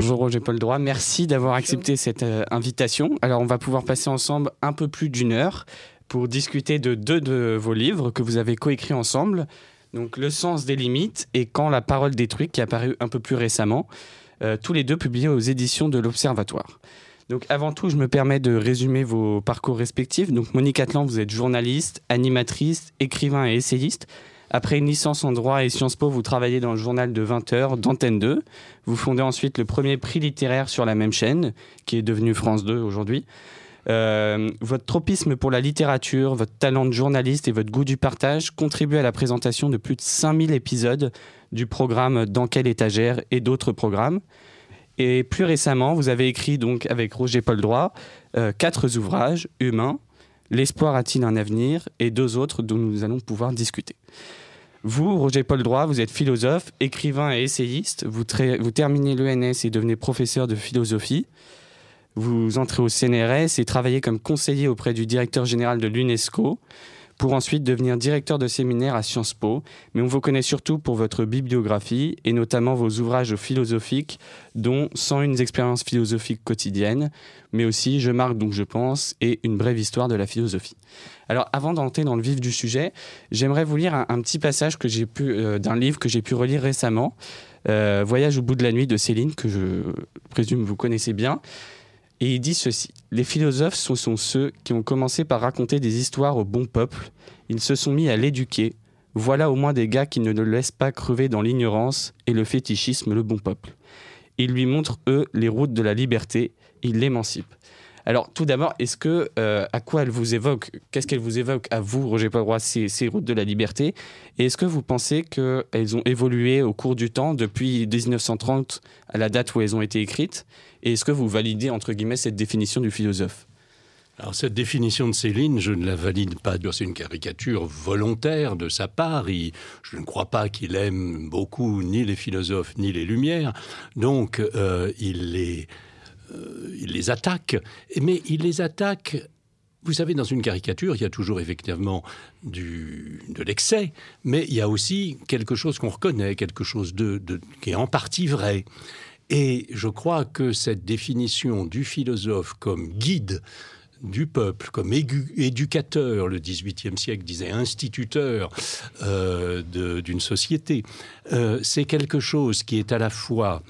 Bonjour Roger Paul Droit, merci d'avoir accepté cette euh, invitation. Alors on va pouvoir passer ensemble un peu plus d'une heure pour discuter de deux de vos livres que vous avez coécrits ensemble. Donc Le sens des limites et Quand la parole détruit qui est apparu un peu plus récemment, euh, tous les deux publiés aux éditions de l'Observatoire. Donc avant tout, je me permets de résumer vos parcours respectifs. Donc Monique Atlan, vous êtes journaliste, animatrice, écrivain et essayiste. Après une licence en droit et Sciences Po, vous travaillez dans le journal de 20h d'Antenne 2. Vous fondez ensuite le premier prix littéraire sur la même chaîne, qui est devenu France 2 aujourd'hui. Euh, votre tropisme pour la littérature, votre talent de journaliste et votre goût du partage contribuent à la présentation de plus de 5000 épisodes du programme Dans quelle étagère et d'autres programmes. Et plus récemment, vous avez écrit donc avec Roger Paul Droit euh, quatre ouvrages, Humains, L'espoir a-t-il un avenir et deux autres dont nous allons pouvoir discuter. Vous, Roger Paul Droit, vous êtes philosophe, écrivain et essayiste. Vous, terminez l'ENS et devenez professeur de philosophie. Vous entrez au CNRS et travaillez comme conseiller auprès du directeur général de l'UNESCO pour ensuite devenir directeur de séminaire à Sciences Po. Mais on vous connaît surtout pour votre bibliographie et notamment vos ouvrages philosophiques, dont 101 expériences philosophiques quotidiennes, mais aussi Je marque donc je pense et Une brève histoire de la philosophie. Alors avant d'entrer dans le vif du sujet, j'aimerais vous lire un, petit passage que j'ai pu euh, d'un livre que j'ai pu relire récemment, euh, Voyage au bout de la nuit de Céline, que je présume vous connaissez bien. Et il dit ceci Les philosophes sont, ceux qui ont commencé par raconter des histoires au bon peuple. Ils se sont mis à l'éduquer. Voilà au moins des gars qui ne le laissent pas crever dans l'ignorance et le fétichisme le bon peuple. Ils lui montrent, eux, les routes de la liberté. Ils l'émancipent. Alors, tout d'abord, est-ce que euh, à quoi elle vous évoque? Qu'est-ce qu'elle vous évoque à vous, Roger ces, ces routes de la liberté? Et est-ce que vous pensez qu'elles ont évolué au cours du temps depuis 1930 à la date où elles ont été écrites? Et est-ce que vous validez entre guillemets cette définition du philosophe? Alors cette définition de Céline, je ne la valide pas. C'est une caricature volontaire de sa part. je ne crois pas qu'il aime beaucoup ni les philosophes ni les Lumières. Donc euh, il les euh, il les attaque, mais il les attaque vous savez, dans une caricature, il y a toujours effectivement du, de l'excès, mais il y a aussi quelque chose qu'on reconnaît, quelque chose de, qui est en partie vrai. Et je crois que cette définition du philosophe comme guide du peuple, comme éducateur, le XVIIIe siècle disait instituteur euh, d'une société, euh, c'est quelque chose qui est à la fois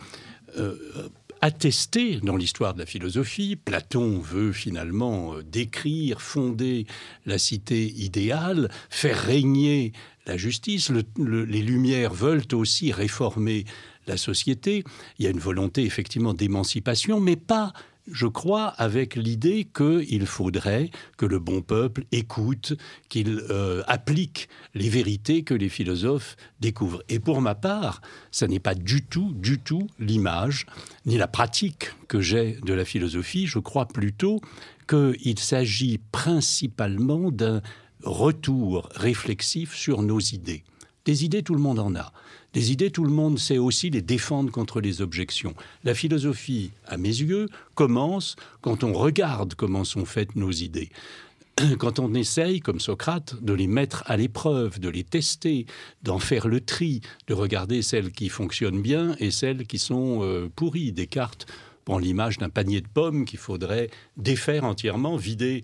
attesté dans l'histoire de la philosophie. Platon veut finalement euh, décrire, fonder la cité idéale, faire régner la justice. les Lumières veulent aussi réformer la société. Il y a une volonté effectivement d'émancipation, mais pas je crois, avec l'idée qu'il faudrait que le bon peuple écoute, qu'il euh, applique les vérités que les philosophes découvrent. Et pour ma part, ça n'est pas du tout, du tout l'image ni la pratique que j'ai de la philosophie. Je crois plutôt qu'il s'agit principalement d'un retour réflexif sur nos idées. Des idées, tout le monde en a. Des idées, tout le monde sait aussi les défendre contre les objections. La philosophie, à mes yeux, commence quand on regarde comment sont faites nos idées quand on essaye, comme Socrate, de les mettre à l'épreuve, de les tester, d'en faire le tri, de regarder celles qui fonctionnent bien et celles qui sont euh, pourries. Descartes prend l'image d'un panier de pommes qu'il faudrait défaire entièrement, vider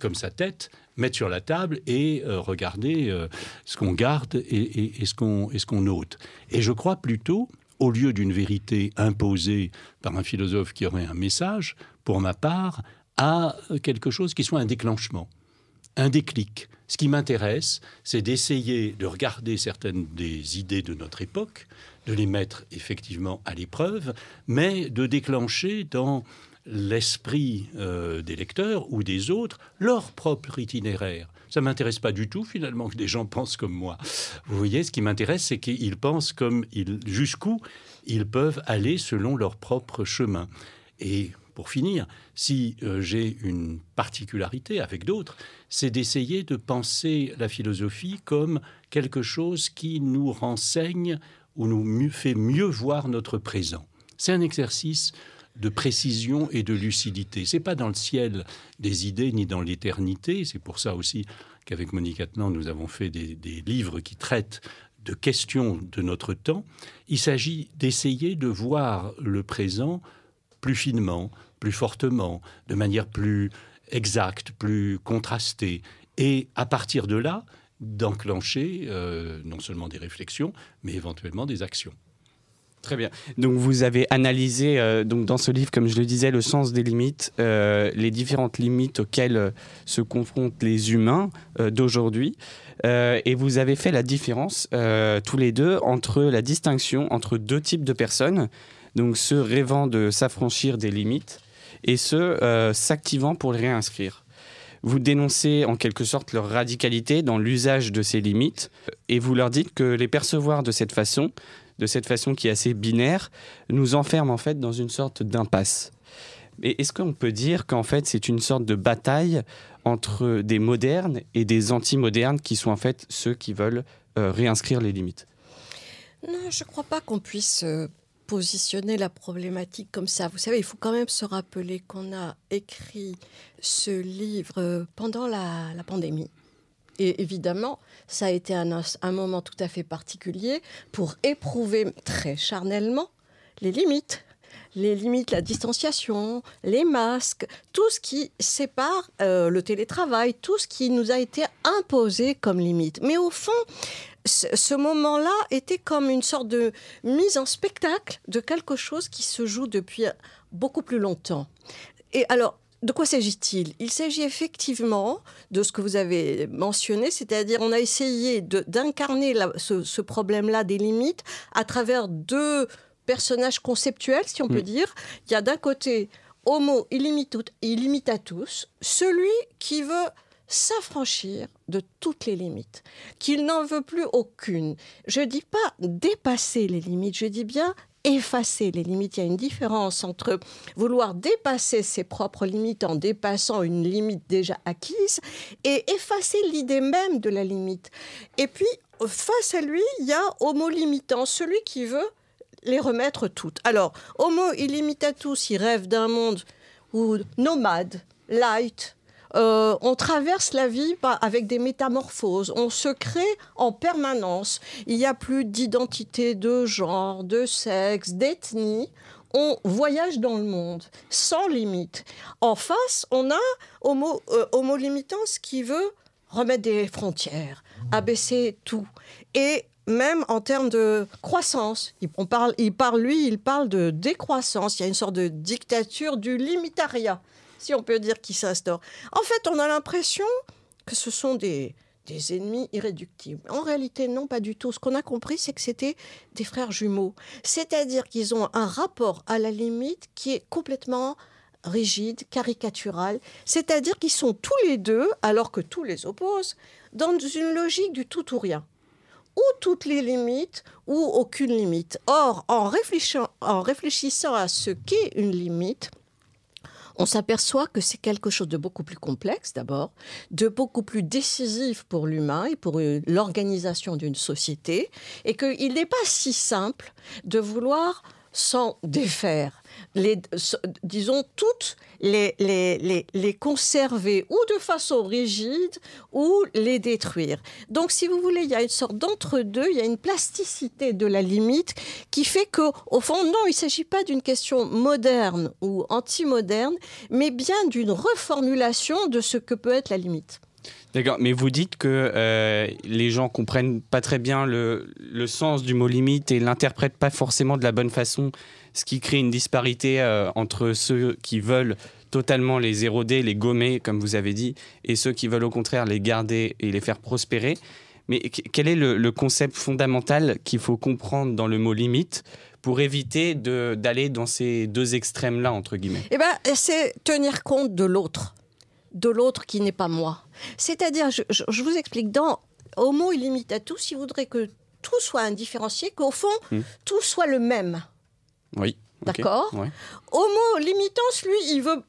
comme sa tête, mettre sur la table et euh, regarder euh, ce qu'on garde et, ce qu'on et ce qu'on ôte. Et je crois plutôt, au lieu d'une vérité imposée par un philosophe qui aurait un message, pour ma part, à quelque chose qui soit un déclenchement, un déclic. Ce qui m'intéresse, c'est d'essayer de regarder certaines des idées de notre époque, de les mettre effectivement à l'épreuve, mais de déclencher dans l'esprit euh, des lecteurs ou des autres leur propre itinéraire. Ça m'intéresse pas du tout finalement que des gens pensent comme moi. Vous voyez, ce qui m'intéresse, c'est qu'ils pensent comme ils, jusqu'où ils peuvent aller selon leur propre chemin. Et pour finir, si euh, j'ai une particularité avec d'autres, c'est d'essayer de penser la philosophie comme quelque chose qui nous renseigne ou nous fait mieux voir notre présent. C'est un exercice de précision et de lucidité. C'est pas dans le ciel des idées ni dans l'éternité. C'est pour ça aussi qu'avec Monique Atnan, nous avons fait des, livres qui traitent de questions de notre temps, il s'agit d'essayer de voir le présent plus finement, plus fortement, de manière plus exacte, plus contrastée, et à partir de là, d'enclencher euh, non seulement des réflexions, mais éventuellement des actions. Très bien. Donc vous avez analysé euh, donc dans ce livre, comme je le disais, le sens des limites, euh, les différentes limites auxquelles euh, se confrontent les humains d'aujourd'hui, et vous avez fait la différence tous les deux entre la distinction entre deux types de personnes, donc ceux rêvant de s'affranchir des limites et ceux s'activant pour les réinscrire. Vous dénoncez en quelque sorte leur radicalité dans l'usage de ces limites et vous leur dites que les percevoir de cette façon de cette façon qui est assez binaire, nous enferme en fait dans une sorte d'impasse. Et est-ce qu'on peut dire qu'en fait c'est une sorte de bataille entre des modernes et des anti-modernes qui sont en fait ceux qui veulent euh, réinscrire les limites? Non, je ne crois pas qu'on puisse euh, positionner la problématique comme ça. Vous savez, il faut quand même se rappeler qu'on a écrit ce livre euh, pendant la pandémie. Et évidemment, ça a été un, moment tout à fait particulier pour éprouver très charnellement les limites. Les limites, la distanciation, les masques, tout ce qui sépare euh, le télétravail, tout ce qui nous a été imposé comme limite. Mais au fond, ce moment-là était comme une sorte de mise en spectacle de quelque chose qui se joue depuis beaucoup plus longtemps. Et alors, de quoi s'agit-il? Il s'agit effectivement de ce que vous avez mentionné, c'est-à-dire on a essayé d'incarner ce, problème-là des limites à travers deux personnages conceptuels, si on peut mm. dire. Il y a d'un côté Homo illimitatus, celui qui veut s'affranchir de toutes les limites, qu'il n'en veut plus aucune. Je ne dis pas dépasser les limites, je dis bien effacer les limites. Il y a une différence entre vouloir dépasser ses propres limites en dépassant une limite déjà acquise et effacer l'idée même de la limite. Et puis, face à lui, il y a Homo limitant, celui qui veut les remettre toutes. Alors, Homo illimitatus, il rêve d'un monde où nomade, light, euh, on traverse la vie avec des métamorphoses. On se crée en permanence. Il n'y a plus d'identité de genre, de sexe, d'ethnie. On voyage dans le monde sans limite. En face, on a Homo, euh, limitans qui veut remettre des frontières, abaisser tout. Et même en termes de croissance. Parle, il parle, lui, il parle de décroissance. Il y a une sorte de dictature du limitariat si on peut dire, qui s'instaure. En fait, on a l'impression que ce sont des, des ennemis irréductibles. En réalité, non, pas du tout. Ce qu'on a compris, c'est que c'était des frères jumeaux. C'est-à-dire qu'ils ont un rapport à la limite qui est complètement rigide, caricatural. C'est-à-dire qu'ils sont tous les deux, alors que tous les opposent, dans une logique du tout ou rien. Ou toutes les limites, ou aucune limite. Or, en en réfléchissant à ce qu'est une limite, on s'aperçoit que c'est quelque chose de beaucoup plus complexe d'abord, de beaucoup plus décisif pour l'humain et pour euh, l'organisation d'une société, et qu'il n'est pas si simple de vouloir s'en défaire les, disons, toutes les, les, les, conserver ou de façon rigide ou les détruire. Donc, si vous voulez, il y a une sorte d'entre-deux, il y a une plasticité de la limite qui fait que, au fond, non, il ne s'agit pas d'une question moderne ou anti-moderne, mais bien d'une reformulation de ce que peut être la limite. D'accord, mais vous dites que euh, les gens comprennent pas très bien le, le sens du mot limite et l'interprètent pas forcément de la bonne façon ce qui crée une disparité euh, entre ceux qui veulent totalement les éroder, les gommer, comme vous avez dit, et ceux qui veulent au contraire les garder et les faire prospérer. Mais quel est le, concept fondamental qu'il faut comprendre dans le mot limite pour éviter d'aller dans ces deux extrêmes-là, entre guillemets? Eh ben, c'est tenir compte de l'autre, de l'autre qui n'est pas moi. C'est-à-dire, je, vous explique, dans Homo illimitatus, il voudrait que tout soit indifférencié, qu'au fond, hmm. tout soit le même. Oui. D'accord? Homo limitans, lui, il veut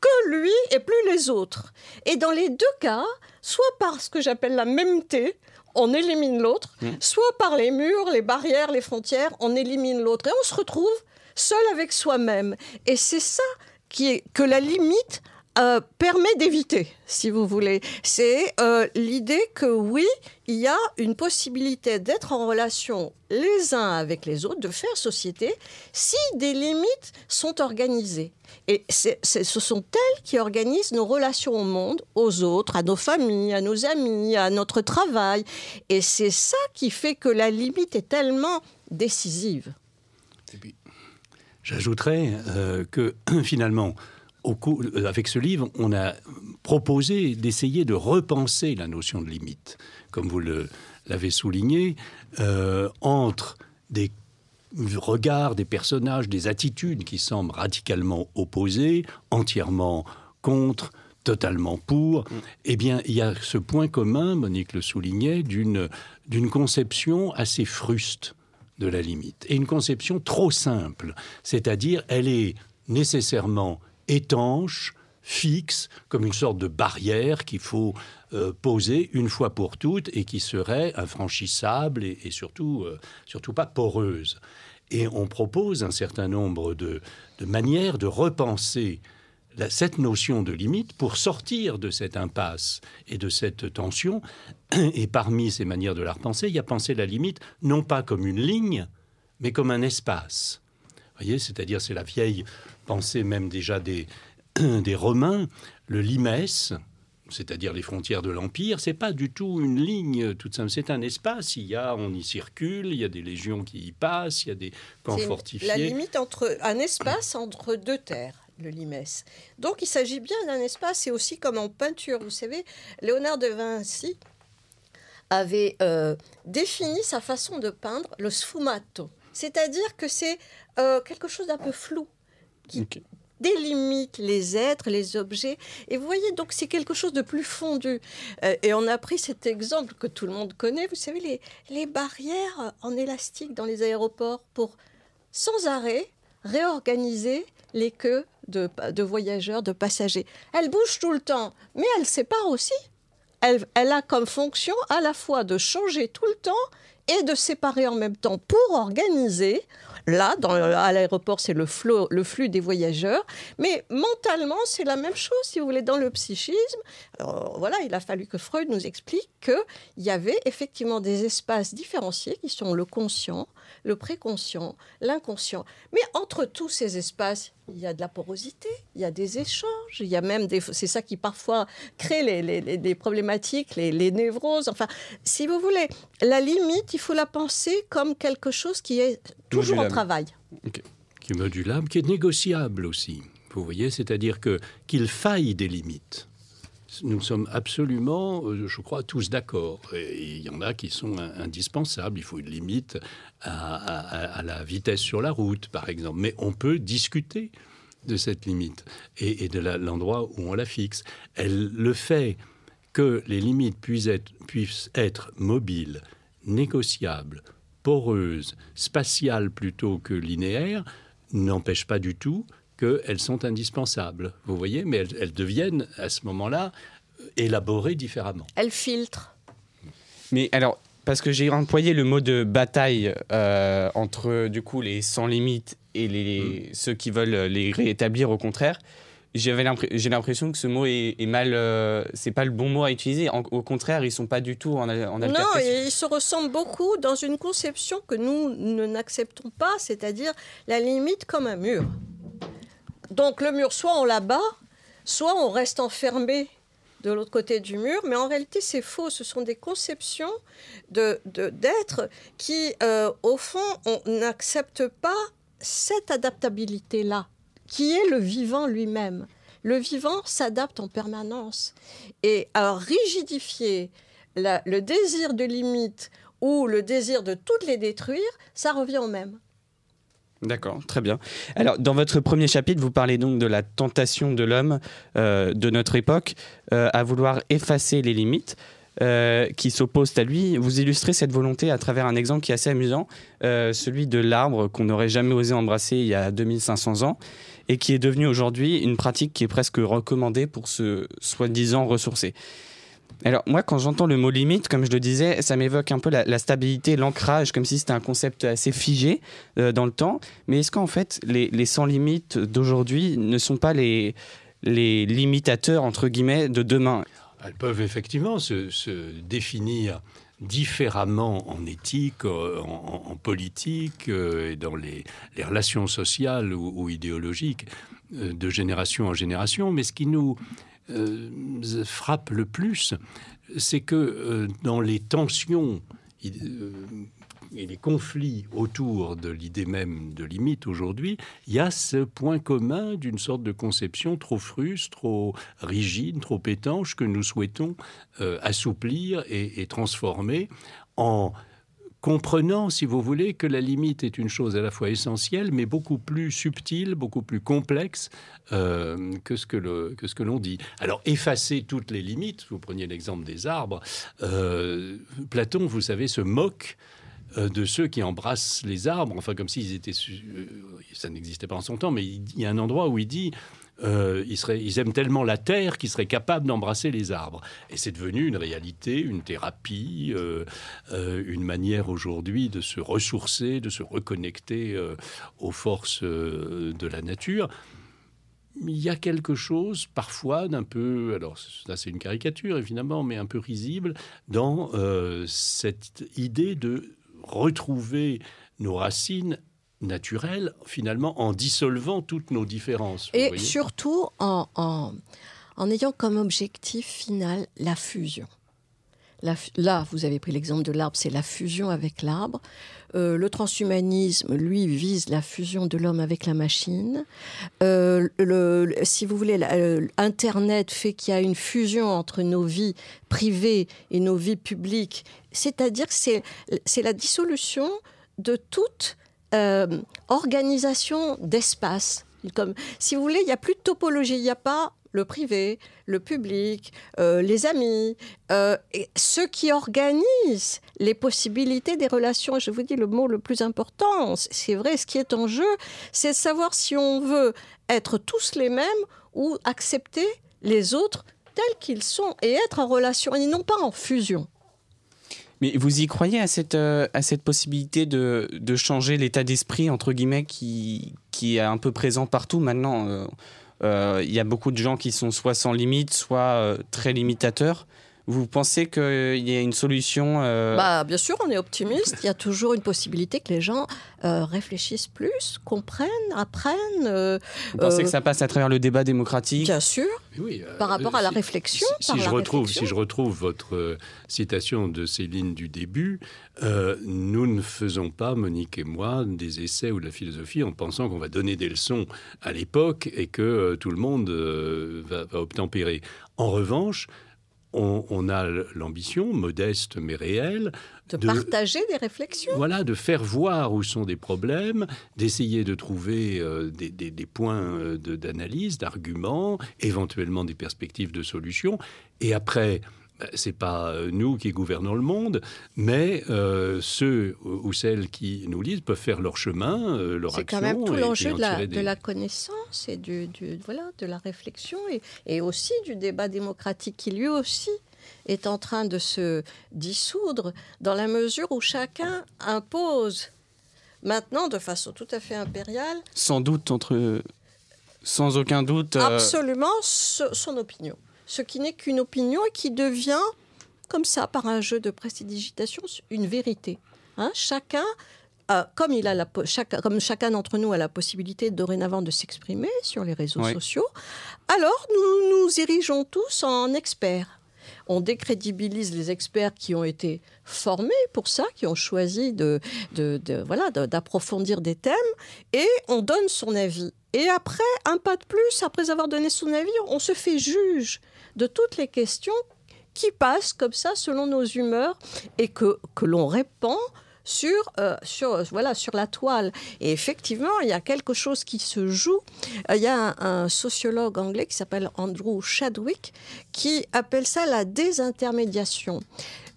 que lui et plus les autres. Et dans les deux cas, soit par ce que j'appelle la mêmeté, on élimine l'autre, hmm. soit par les murs, les barrières, les frontières, on élimine l'autre. Et on se retrouve seul avec soi-même. Et c'est ça qui est, que la limite euh, permet d'éviter, si vous voulez. C'est euh, l'idée que oui, il y a une possibilité d'être en relation les uns avec les autres, de faire société, si des limites sont organisées. Et ce sont elles qui organisent nos relations au monde, aux autres, à nos familles, à nos amis, à notre travail. Et c'est ça qui fait que la limite est tellement décisive. J'ajouterais euh, que finalement, avec ce livre, on a proposé d'essayer de repenser la notion de limite, comme vous l'avez souligné, euh, entre des regards des personnages, des attitudes qui semblent radicalement opposées, entièrement contre, totalement pour, mm. eh bien, il y a ce point commun, Monique le soulignait, d'une conception assez fruste de la limite. Et une conception trop simple, c'est-à-dire elle est nécessairement étanche, fixe, comme une sorte de barrière qu'il faut euh, poser une fois pour toutes et qui serait infranchissable et, surtout, euh, surtout pas poreuse. Et on propose un certain nombre de, manières de repenser cette notion de limite pour sortir de cette impasse et de cette tension. Et parmi ces manières de la repenser, il y a penser la limite non pas comme une ligne, mais comme un espace. Vous voyez, c'est-à-dire c'est la vieille pensée même déjà des, des Romains, le limès, c'est-à-dire les frontières de l'Empire, c'est pas du tout une ligne toute simple, c'est un espace. Il y a, on y circule, il y a des légions qui y passent, il y a des camps fortifiés. La limite entre un espace entre deux terres le limès. Donc il s'agit bien d'un espace, c'est aussi comme en peinture. Vous savez, Léonard de Vinci avait euh, défini sa façon de peindre le sfumato, c'est-à-dire que c'est euh, quelque chose d'un peu flou, qui, délimite les êtres, les objets. Et vous voyez, donc c'est quelque chose de plus fondu. Euh, et on a pris cet exemple que tout le monde connaît, vous savez, les, les barrières en élastique dans les aéroports pour sans arrêt réorganiser les queues de, de voyageurs, de passagers. Elles bougent tout le temps, mais elles séparent aussi. Elle, elle a comme fonction à la fois de changer tout le temps et de séparer en même temps pour organiser Là, à l'aéroport, c'est le, le flux des voyageurs. Mais mentalement, c'est la même chose, si vous voulez, dans le psychisme. voilà, il a fallu que Freud nous explique qu'il y avait effectivement des espaces différenciés qui sont le conscient, le préconscient, l'inconscient. Mais entre tous ces espaces, il y a de la porosité, il y a des échanges, il y a même des... C'est ça qui parfois crée les, les, problématiques, les, les, névroses. Enfin, si vous voulez, la limite, il faut la penser comme quelque chose qui est toujours en travail. Qui est modulable, qui est négociable aussi. Vous voyez, c'est-à-dire que qu'il faille des limites nous sommes absolument, euh, je crois, tous d'accord. Il y en a qui sont indispensables. Il faut une limite à, la vitesse sur la route, par exemple. Mais on peut discuter de cette limite et, de l'endroit où on la fixe. Elle le fait que les limites puissent être mobiles, négociables, poreuses, spatiales plutôt que linéaires, n'empêche pas du tout qu'elles sont indispensables. Vous voyez, mais elles, deviennent à ce moment-là euh, élaborées différemment. Elles filtrent. Mais alors, parce que j'ai employé le mot de bataille euh, entre du coup les sans limites et les, mm. ceux qui veulent les rétablir au contraire. J'ai l'impression que ce mot est, mal. Euh, c'est pas le bon mot à utiliser. au contraire, ils sont pas du tout en, en Non, ils se ressemblent beaucoup dans une conception que nous ne n'acceptons pas, c'est-à-dire la limite comme un mur. Donc le mur, soit on l'abat, soit on reste enfermé de l'autre côté du mur, mais en réalité c'est faux. Ce sont des conceptions de, d'êtres qui, euh, au fond, on n'accepte pas cette adaptabilité-là, qui est le vivant lui-même. Le vivant s'adapte en permanence. Et alors rigidifier le désir de limite ou le désir de toutes les détruire, ça revient au même. D'accord, très bien. Alors, dans votre premier chapitre, vous parlez donc de la tentation de l'homme euh, de notre époque euh, à vouloir effacer les limites. Euh, qui s'opposent à lui. Vous illustrez cette volonté à travers un exemple qui est assez amusant, celui de l'arbre qu'on n'aurait jamais osé embrasser il y a 2500 ans et qui est devenu aujourd'hui une pratique qui est presque recommandée pour se soi-disant ressourcer. Alors moi, quand j'entends le mot limite, comme je le disais, ça m'évoque un peu la, stabilité, l'ancrage, comme si c'était un concept assez figé euh, dans le temps. Mais est-ce qu'en fait, les, sans limites d'aujourd'hui ne sont pas les, limitateurs, entre guillemets, de demain? Elles peuvent effectivement se, définir différemment en éthique, euh, en, politique euh, et dans les, relations sociales ou, idéologiques de génération en génération. Mais ce qui nous frappe le plus, c'est que dans les tensions et les conflits autour de l'idée même de limite aujourd'hui, il y a ce point commun d'une sorte de conception trop fruste, trop rigide, trop étanche que nous souhaitons euh, assouplir et, transformer en comprenant, si vous voulez, que la limite est une chose à la fois essentielle, mais beaucoup plus subtile, beaucoup plus complexe euh, que ce que, l'on dit. Alors, effacer toutes les limites, vous preniez l'exemple des arbres, euh, Platon, vous savez, se moque euh, de ceux qui embrassent les arbres, enfin comme s'ils étaient... Ça n'existait pas en son temps, mais il y a un endroit où il dit... Euh, ils, aiment tellement la terre qu'ils seraient capables d'embrasser les arbres. Et c'est devenu une réalité, une thérapie, une manière aujourd'hui de se ressourcer, de se reconnecter aux forces de la nature. Il y a quelque chose parfois d'un peu, alors ça c'est une caricature évidemment, mais un peu risible dans cette idée de retrouver nos racines naturelles, finalement, en dissolvant toutes nos différences. Et surtout en, en, ayant comme objectif final la fusion. là, vous avez pris l'exemple de l'arbre, c'est la fusion avec l'arbre. Euh, le transhumanisme, lui, vise la fusion de l'homme avec la machine. Euh, le, si vous voulez, euh, Internet fait qu'il y a une fusion entre nos vies privées et nos vies publiques. C'est-à-dire que c'est la dissolution de toute organisation d'espace. Comme, si vous voulez, il n'y a plus de topologie, il n'y a pas le privé, le public, euh, les amis, euh, ceux qui organisent les possibilités des relations. Je vous dis le mot le plus important, c'est vrai, ce qui est en jeu, c'est de savoir si on veut être tous les mêmes ou accepter les autres tels qu'ils sont et être en relation et non pas en fusion. Mais vous y croyez à cette, euh, à cette possibilité de, de changer l'état d'esprit, entre guillemets, qui, qui est un peu présent partout maintenant euh, il y a beaucoup de gens qui sont soit sans limite, soit euh, très limitateurs. Vous pensez qu'il y a une solution euh, bah, Bien sûr, on est optimiste. Il y a toujours une possibilité que les gens euh, réfléchissent plus, comprennent, apprennent. Euh, Vous pensez que ça passe à travers le débat démocratique Bien sûr. Oui, par rapport à la réflexion. Si, je retrouve, si je retrouve votre citation de Céline du début, nous ne faisons pas, Monique et moi, des essais ou de la philosophie en pensant qu'on va donner des leçons à l'époque et que tout le monde va, va obtempérer. En revanche, on, a l'ambition, modeste mais réelle, de, partager des réflexions. Voilà, de faire voir où sont des problèmes, d'essayer de trouver euh, des, points euh, d'analyse, d'arguments, éventuellement des perspectives de solutions. Et après, c'est pas euh, nous qui gouvernons le monde, mais euh, ceux ou celles qui nous lisent peuvent faire leur chemin, euh, leur action. C'est quand même tout l'enjeu de, la, de la connaissance et du, voilà, de la réflexion et, et, aussi du débat démocratique qui lui aussi est en train de se dissoudre dans la mesure où chacun impose maintenant de façon tout à fait impériale. Sans doute entre, sans aucun doute. Absolument son opinion ce qui n'est qu'une opinion et qui devient, comme ça, par un jeu de prestidigitation, une vérité. Hein. chacun, comme, il a la, comme chacun d'entre nous a la possibilité dorénavant de s'exprimer sur les réseaux sociaux, alors nous nous érigeons tous en experts. On décrédibilise les experts qui ont été formés pour ça, qui ont choisi de, de, de voilà d'approfondir des thèmes, et on donne son avis. Et après, un pas de plus, après avoir donné son avis, on se fait juge de toutes les questions qui passent comme ça selon nos humeurs et que, que l'on répand sur, euh, sur, voilà, sur la toile. Et effectivement, il y a quelque chose qui se joue. Euh, il y a un, sociologue anglais qui s'appelle Andrew Chadwick qui appelle ça la désintermédiation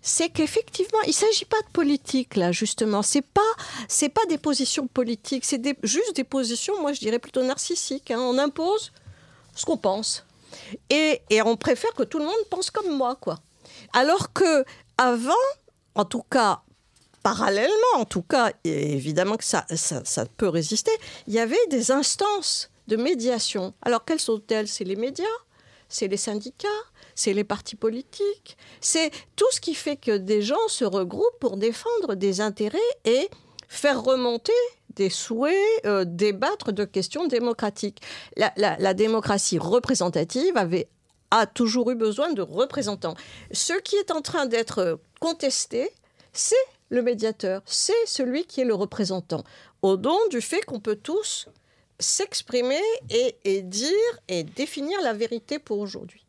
c'est qu'effectivement, il ne s'agit pas de politique, là, justement. Ce n'est pas, c'est pas des positions politiques, c'est juste des positions, moi, je dirais plutôt narcissiques. Hein. On impose ce qu'on pense. Et, on préfère que tout le monde pense comme moi, quoi. Alors que avant, en tout cas, parallèlement, en tout cas, évidemment que ça, ça, peut résister, il y avait des instances de médiation. Alors quelles sont-elles? C'est les médias, c'est les syndicats, c'est les partis politiques, c'est tout ce qui fait que des gens se regroupent pour défendre des intérêts et faire remonter des souhaits, euh, débattre de questions démocratiques. La, démocratie représentative avait a toujours eu besoin de représentants. Ce qui est en train d'être contesté, c'est le médiateur, c'est celui qui est le représentant, au don du fait qu'on peut tous s'exprimer et, dire et définir la vérité pour aujourd'hui.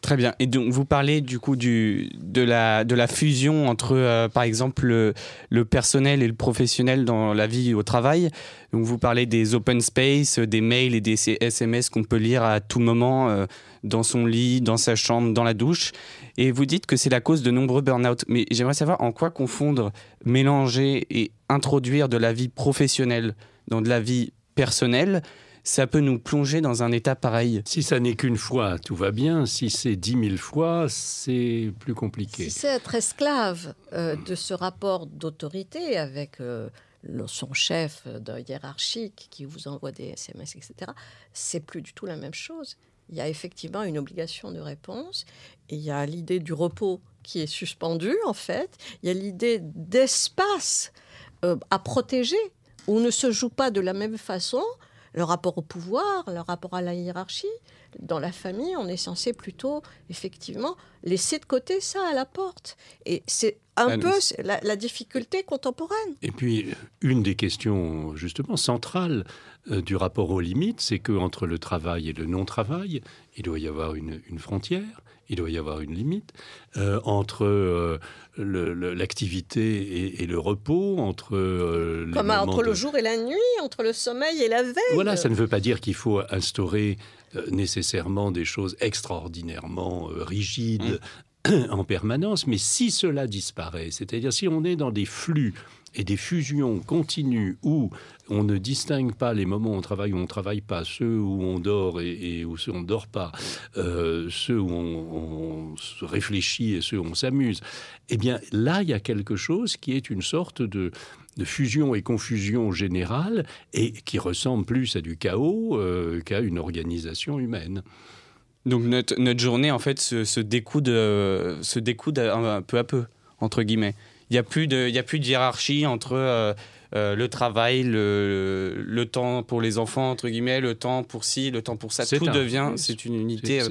Très bien. Et donc, vous parlez du coup de, la, de la fusion entre, euh, par exemple, le, personnel et le professionnel dans la vie au travail. Donc, vous parlez des open space, des mails et des SMS qu'on peut lire à tout moment euh, dans son lit, dans sa chambre, dans la douche. Et vous dites que c'est la cause de nombreux burn-out. Mais j'aimerais savoir en quoi confondre, mélanger et introduire de la vie professionnelle dans de la vie personnelle ça peut nous plonger dans un état pareil. Si ça n'est qu'une fois, tout va bien. Si c'est dix mille fois, c'est plus compliqué. Si c'est être esclave euh, de ce rapport d'autorité avec euh, son chef hiérarchique qui vous envoie des SMS, etc., c'est plus du tout la même chose. Il y a effectivement une obligation de réponse. Et il y a l'idée du repos qui est suspendu, en fait. Il y a l'idée d'espace euh, à protéger où on ne se joue pas de la même façon le rapport au pouvoir, le rapport à la hiérarchie. Dans la famille, on est censé plutôt, effectivement, laisser de côté ça à la porte. Et c'est un peu la, difficulté contemporaine. Et puis, une des questions, justement, centrales euh, du rapport aux limites, c'est qu'entre le travail et le non-travail, il doit y avoir une, frontière, il doit y avoir une limite. Euh, entre euh, l'activité et, le repos, entre... Comme entre le jour et la nuit, entre le sommeil et la veille. Voilà, ça ne veut pas dire qu'il faut instaurer nécessairement des choses extraordinairement rigides, en permanence, mais si cela disparaît, c'est-à-dire si on est dans des flux et des fusions continues où on ne distingue pas les moments où on travaille ou on ne travaille pas, ceux où on dort et, où on ne dort pas, euh, ceux où on, se réfléchit et ceux où on s'amuse, eh bien là, il y a quelque chose qui est une sorte de, fusion et confusion générale et qui ressemble plus à du chaos euh, qu'à une organisation humaine. Donc notre, notre, journée, en fait, se, se découde, euh, se découde un, peu à peu, entre guillemets. Il n'y a, plus de, il y a plus de hiérarchie entre euh, euh, le travail, le, le, temps pour les enfants, entre guillemets, le temps pour ci, le temps pour ça. Tout devient, c'est une unité.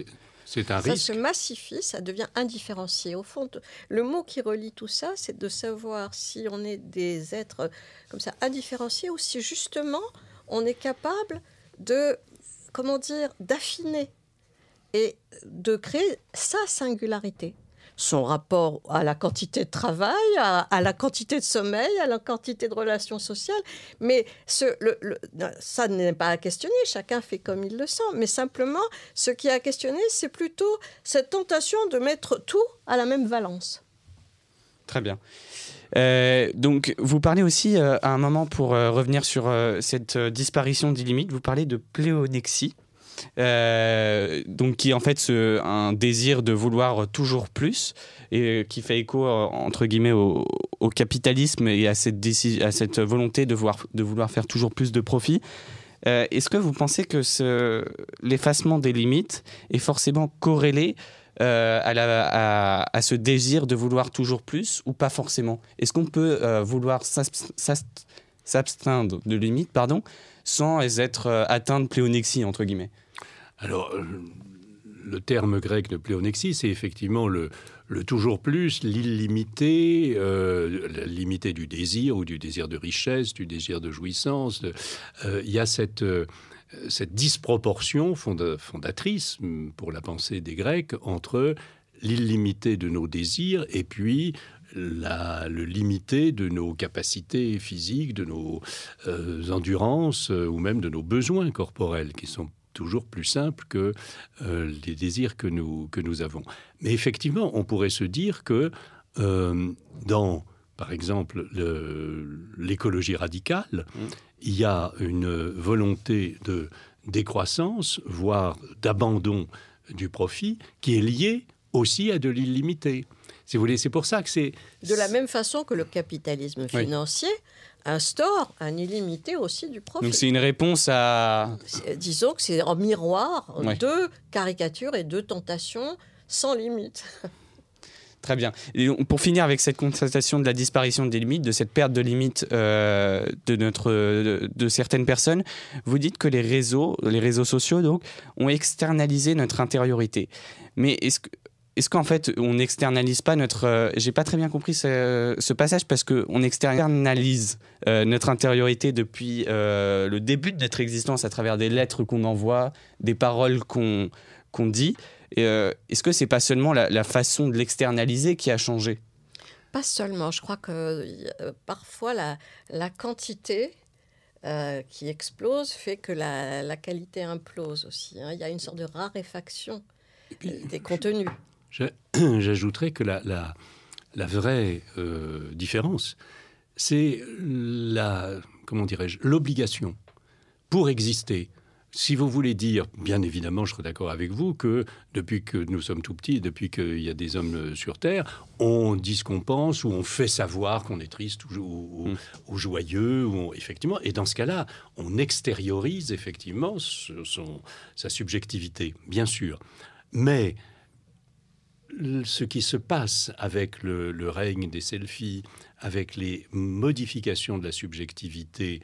C'est un risque. Ça se massifie, ça devient indifférencié. Au fond, le mot qui relie tout ça, c'est de savoir si on est des êtres comme ça indifférenciés ou si justement on est capable de, comment dire, d'affiner et de créer sa singularité. Son rapport à la quantité de travail, à, la quantité de sommeil, à la quantité de relations sociales. Mais ça n'est pas à questionner, chacun fait comme il le sent. Mais simplement, ce qui est à questionner, c'est plutôt cette tentation de mettre tout à la même valence. Très bien. Euh, donc, vous parlez aussi euh, à un moment, pour euh, revenir sur cette disparition d'illimite, vous parlez de pléonexie. Euh, donc qui est en fait un désir de vouloir toujours plus et qui fait écho euh, entre guillemets au, capitalisme et à cette, volonté de vouloir, de vouloir faire toujours plus de profit. Euh, est-ce que vous pensez que l'effacement des limites est forcément corrélé à, ce désir de vouloir toujours plus ou pas forcément? Est-ce qu'on peut vouloir s'absteindre de limites pardon, sans être atteint de pléonexie, entre guillemets? Alors, euh, le terme grec de pléonexie, c'est effectivement le, toujours plus, l'illimité, euh, limité du désir ou du désir de richesse, du désir de jouissance. Euh, il y a cette, cette disproportion fondatrice pour la pensée des Grecs entre l'illimité de nos désirs et puis le limité de nos capacités physiques, de nos endurances ou même de nos besoins corporels qui sont toujours plus simple que euh, les désirs que nous, que nous avons. Mais effectivement, on pourrait se dire que euh, dans, par exemple, l'écologie radicale, mmh. il y a une volonté de décroissance, voire d'abandon du profit, qui est liée aussi à de l'illimité. Si vous voulez, c'est pour ça que c'est... De la même façon que le capitalisme financier instaure un illimité aussi du profit. Donc c'est une réponse à... Disons que c'est en miroir deux caricatures et deux tentations sans limite. Très bien. Et pour finir avec cette constatation de la disparition des limites, de cette perte de limites euh, de, notre, de, certaines personnes, vous dites que les réseaux, les réseaux sociaux donc, ont externalisé notre intériorité. Mais est-ce que est-ce qu'en fait on n'externalise pas notre euh, j'ai pas très bien compris ce, passage parce que on externalise euh, notre intériorité depuis le début de notre existence à travers des lettres qu'on envoie des paroles qu'on qu'on dit euh, est-ce que c'est pas seulement la, façon de l'externaliser qui a changé? Pas seulement. Je crois que euh, parfois la, la quantité euh, qui explose fait que la, qualité implose aussi. Hein. Il y a une sorte de raréfaction des contenus. J'ajouterais que la, la, la vraie différence, c'est la comment dirais-je l'obligation pour exister si vous voulez dire, bien évidemment, je serais d'accord avec vous, que depuis que nous sommes tout petits, depuis qu'il y a des hommes euh, sur Terre, on dit ce qu'on pense ou on fait savoir qu'on est triste ou, mm. joyeux, ou effectivement. Et dans ce cas-là, on extériorise effectivement son, sa subjectivité, bien sûr. Mais ce qui se passe avec le, le règne des selfies, avec les modifications de la subjectivité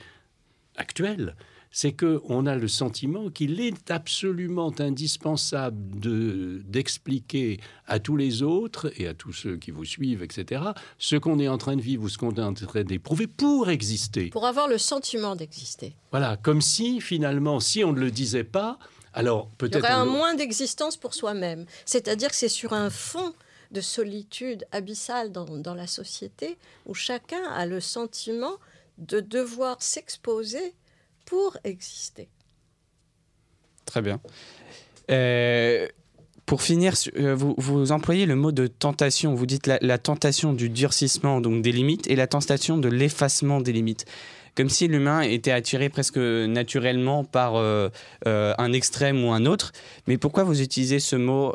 actuelle, c'est qu'on a le sentiment qu'il est absolument indispensable d'expliquer à tous les autres et à tous ceux qui vous suivent, etc., ce qu'on est en train de vivre ou ce qu'on est en train d'éprouver pour exister. Pour avoir le sentiment d'exister. Voilà, comme si finalement, si on ne le disait pas, alors peut-être... Il y aurait un moins d'existence pour soi-même. C'est-à-dire que c'est sur un fond de solitude abyssale dans, dans la société où chacun a le sentiment de devoir s'exposer pour exister. Très bien. Euh, pour finir, euh, vous, vous, employez le mot de tentation. Vous dites la, tentation du durcissement donc des limites et la tentation de l'effacement des limites. Comme si l'humain était attiré presque naturellement par euh, un extrême ou un autre. Mais pourquoi vous utilisez ce mot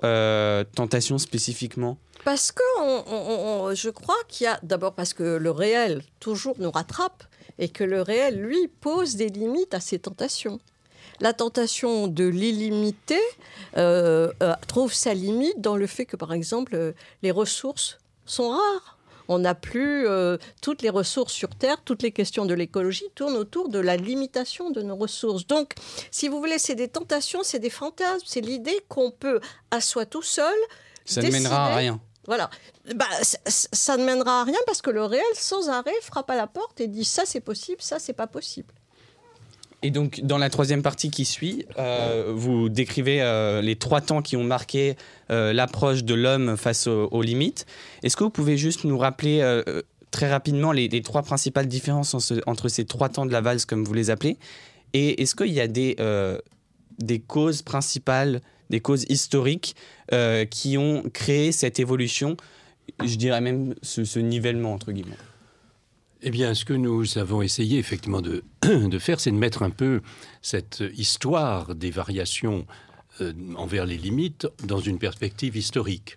tentation spécifiquement? Parce que je crois qu'il y a d'abord parce que le réel toujours nous rattrape et que le réel, lui, pose des limites à ses tentations. La tentation de l'illimité euh, euh, trouve sa limite dans le fait que, par exemple, euh, les ressources sont rares. On n'a plus toutes les ressources sur Terre, toutes les questions de l'écologie tournent autour de la limitation de nos ressources. Donc, si vous voulez, c'est des tentations, c'est des fantasmes, c'est l'idée qu'on peut, à soi tout seul, ça ne mènera à rien. Voilà. Bah, ça, ne mènera à rien parce que le réel, sans arrêt, frappe à la porte et dit ça c'est possible, ça c'est pas possible. Et donc, dans la troisième partie qui suit, euh, vous décrivez euh, les trois temps qui ont marqué euh, l'approche de l'homme face aux, limites. Est-ce que vous pouvez juste nous rappeler très rapidement les, trois principales différences entre ces trois temps de la valse, comme vous les appelez? Et est-ce qu'il y a des, causes principales des causes historiques qui ont créé cette évolution, je dirais même ce, nivellement, entre guillemets eh bien, ce que nous avons essayé effectivement de, faire, c'est de mettre un peu cette histoire des variations euh, envers les limites dans une perspective historique.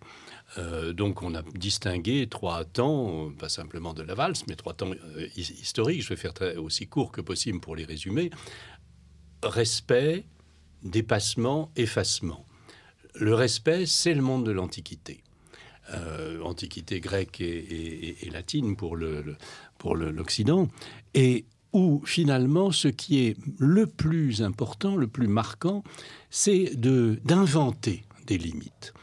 Euh, donc on a distingué trois temps, pas simplement de la valse, mais trois temps historiques. Je vais faire aussi court que possible pour les résumer. Respect, dépassement, effacement. Le respect, c'est le monde de l'Antiquité. Euh, antiquité grecque et, latine pour l'Occident, et où finalement ce qui est le plus important, le plus marquant, c'est d'inventer des limites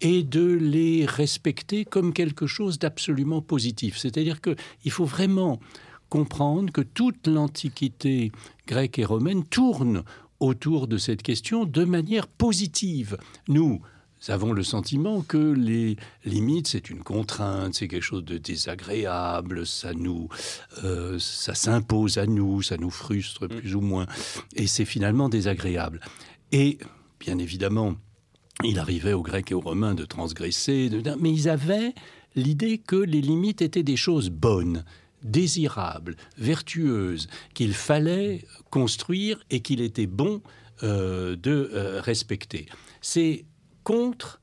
et de les respecter comme quelque chose d'absolument positif. C'est-à-dire qu'il faut vraiment comprendre que toute l'Antiquité grecque et romaine tourne autour de cette question de manière positive. Nous, avons le sentiment que les limites, c'est une contrainte, c'est quelque chose de désagréable, ça nous, euh, ça s'impose à nous, ça nous frustre mm. plus ou moins, et c'est finalement désagréable. Et bien évidemment, il arrivait aux Grecs et aux Romains de transgresser, mais ils avaient l'idée que les limites étaient des choses bonnes, désirable, vertueuse, qu'il fallait construire et qu'il était bon euh, de euh, respecter. C'est contre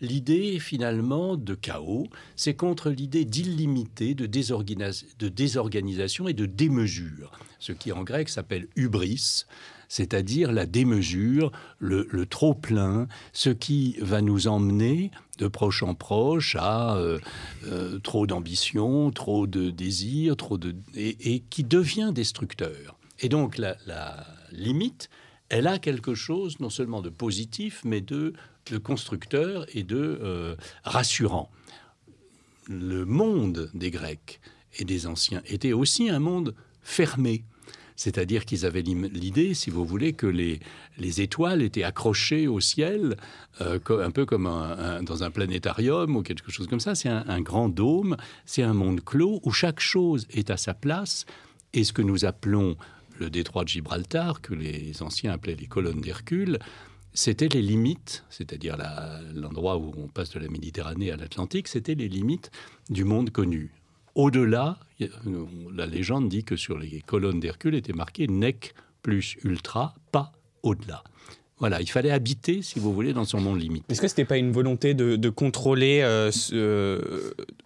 l'idée finalement de chaos, c'est contre l'idée d'illimité, de, désorganisation et de démesure, ce qui en grec s'appelle hubris, c'est-à-dire la démesure, le, trop-plein, ce qui va nous emmener de proche en proche à euh, euh, trop d'ambition, trop de désir, trop de, et, qui devient destructeur. Et donc la, limite, elle a quelque chose non seulement de positif, mais de, constructeur et de euh, rassurant. Le monde des Grecs et des Anciens était aussi un monde fermé. C'est-à-dire qu'ils avaient l'idée, si vous voulez, que les, les étoiles étaient accrochées au ciel, euh, un peu comme dans un planétarium ou quelque chose comme ça. C'est un, grand dôme, c'est un monde clos où chaque chose est à sa place. Et ce que nous appelons le détroit de Gibraltar, que les anciens appelaient les colonnes d'Hercule, c'était les limites, c'est-à-dire l'endroit où on passe de la Méditerranée à l'Atlantique, c'était les limites du monde connu. Au-delà, la légende dit que sur les colonnes d'Hercule était marqué nec plus ultra, pas au-delà. Voilà, il fallait habiter, si vous voulez, dans son monde limite. Est-ce que ce n'était pas une volonté de, contrôler, euh,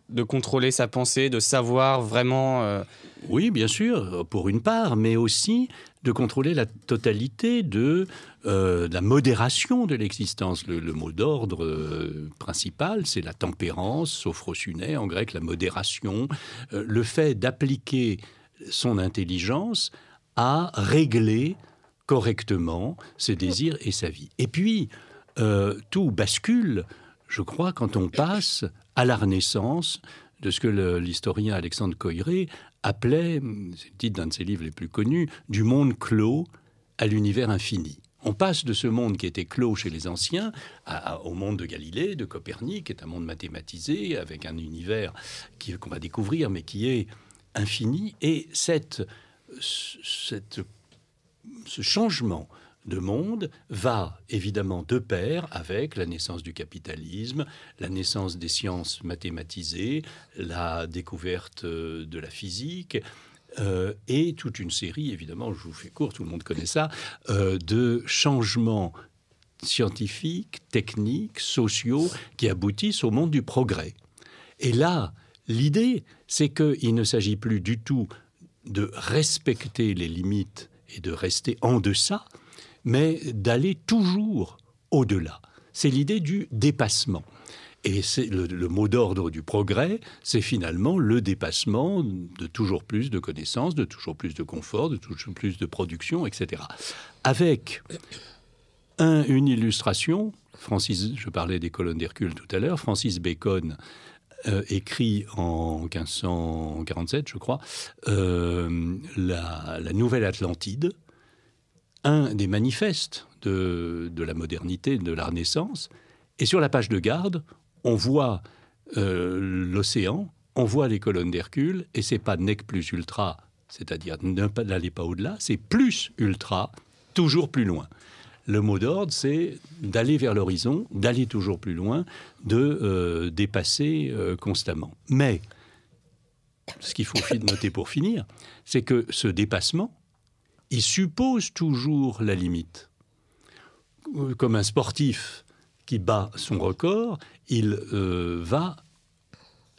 de contrôler sa pensée, de savoir vraiment euh, Oui, bien sûr, pour une part, mais aussi de contrôler la totalité de, euh, la modération de l'existence. Le, mot d'ordre euh, principal, c'est la tempérance, sophrosune, en grec la modération, euh, le fait d'appliquer son intelligence à régler correctement ses désirs et sa vie. Et puis, tout bascule, je crois, quand on passe à la Renaissance de ce que l'historien Alexandre Coiré appelait, c'est le titre d'un de ses livres les plus connus, du monde clos à l'univers infini. On passe de ce monde qui était clos chez les anciens au monde de Galilée, de Copernic, qui est un monde mathématisé, avec un univers qu'on va découvrir, mais qui est infini. Et cette, ce changement de monde va évidemment de pair avec la naissance du capitalisme, la naissance des sciences mathématisées, la découverte euh, de la physique. Euh, et toute une série, évidemment, je vous fais court, tout le monde connaît ça, euh, de changements scientifiques, techniques, sociaux, qui aboutissent au monde du progrès. Et là, l'idée, c'est qu'il ne s'agit plus du tout de respecter les limites et de rester en deçà, mais d'aller toujours au-delà. C'est l'idée du dépassement. Et c'est le, mot d'ordre du progrès, c'est finalement le dépassement de toujours plus de connaissances, de toujours plus de confort, de toujours plus de production, etc. Avec une illustration, Francis, je parlais des colonnes d'Hercule tout à l'heure, Francis Bacon euh, écrit en 1547, je crois, euh, la, Nouvelle Atlantide, un des manifestes de, la modernité, de la Renaissance. Et sur la page de garde, on voit euh, l'océan, on voit les colonnes d'Hercule, et c'est pas nec plus ultra, c'est-à-dire n'aller pas au-delà, c'est plus ultra, toujours plus loin. Le mot d'ordre, c'est d'aller vers l'horizon, d'aller toujours plus loin, de euh, dépasser euh, constamment. Mais ce qu'il faut noter pour finir, c'est que ce dépassement, il suppose toujours la limite. Comme un sportif qui bat son record, il euh, va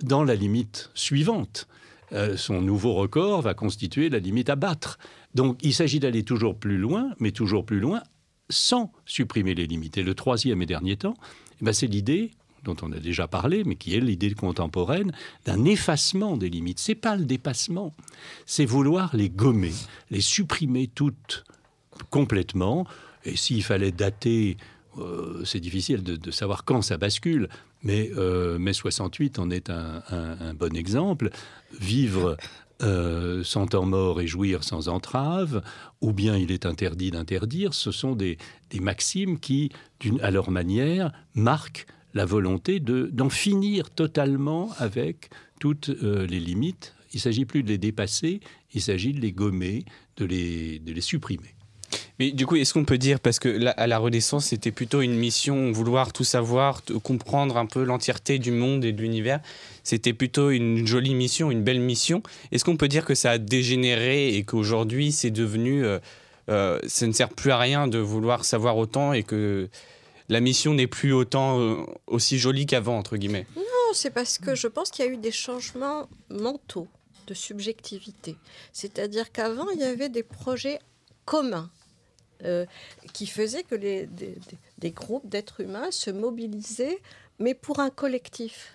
dans la limite suivante. Euh, son nouveau record va constituer la limite à battre. Donc il s'agit d'aller toujours plus loin, mais toujours plus loin, sans supprimer les limites. Et le troisième et dernier temps, eh ben, c'est l'idée dont on a déjà parlé, mais qui est l'idée contemporaine d'un effacement des limites. C'est pas le dépassement, c'est vouloir les gommer, les supprimer toutes complètement. Et s'il fallait dater, euh, c'est difficile de, savoir quand ça bascule, mais euh, mai 68 en est un, bon exemple. Vivre euh, mort et jouir sans entrave, ou bien il est interdit d'interdire, ce sont des, maximes qui, à leur manière, marquent la volonté d'en finir totalement avec toutes euh, les limites. Il ne s'agit plus de les dépasser, il s'agit de les gommer, de les supprimer. Mais du coup, est-ce qu'on peut dire, parce que à la Renaissance, c'était plutôt une mission, vouloir tout savoir, comprendre un peu l'entièreté du monde et de l'univers, c'était plutôt une jolie mission, une belle mission. Est-ce qu'on peut dire que ça a dégénéré et qu'aujourd'hui, c'est devenu... Euh, euh, ça ne sert plus à rien de vouloir savoir autant et que la mission n'est plus autant euh, aussi jolie qu'avant, entre guillemets? Non, c'est parce que je pense qu'il y a eu des changements mentaux de subjectivité. C'est-à-dire qu'avant, il y avait des projets communs euh, qui faisaient que des groupes d'êtres humains se mobilisaient, mais pour un collectif.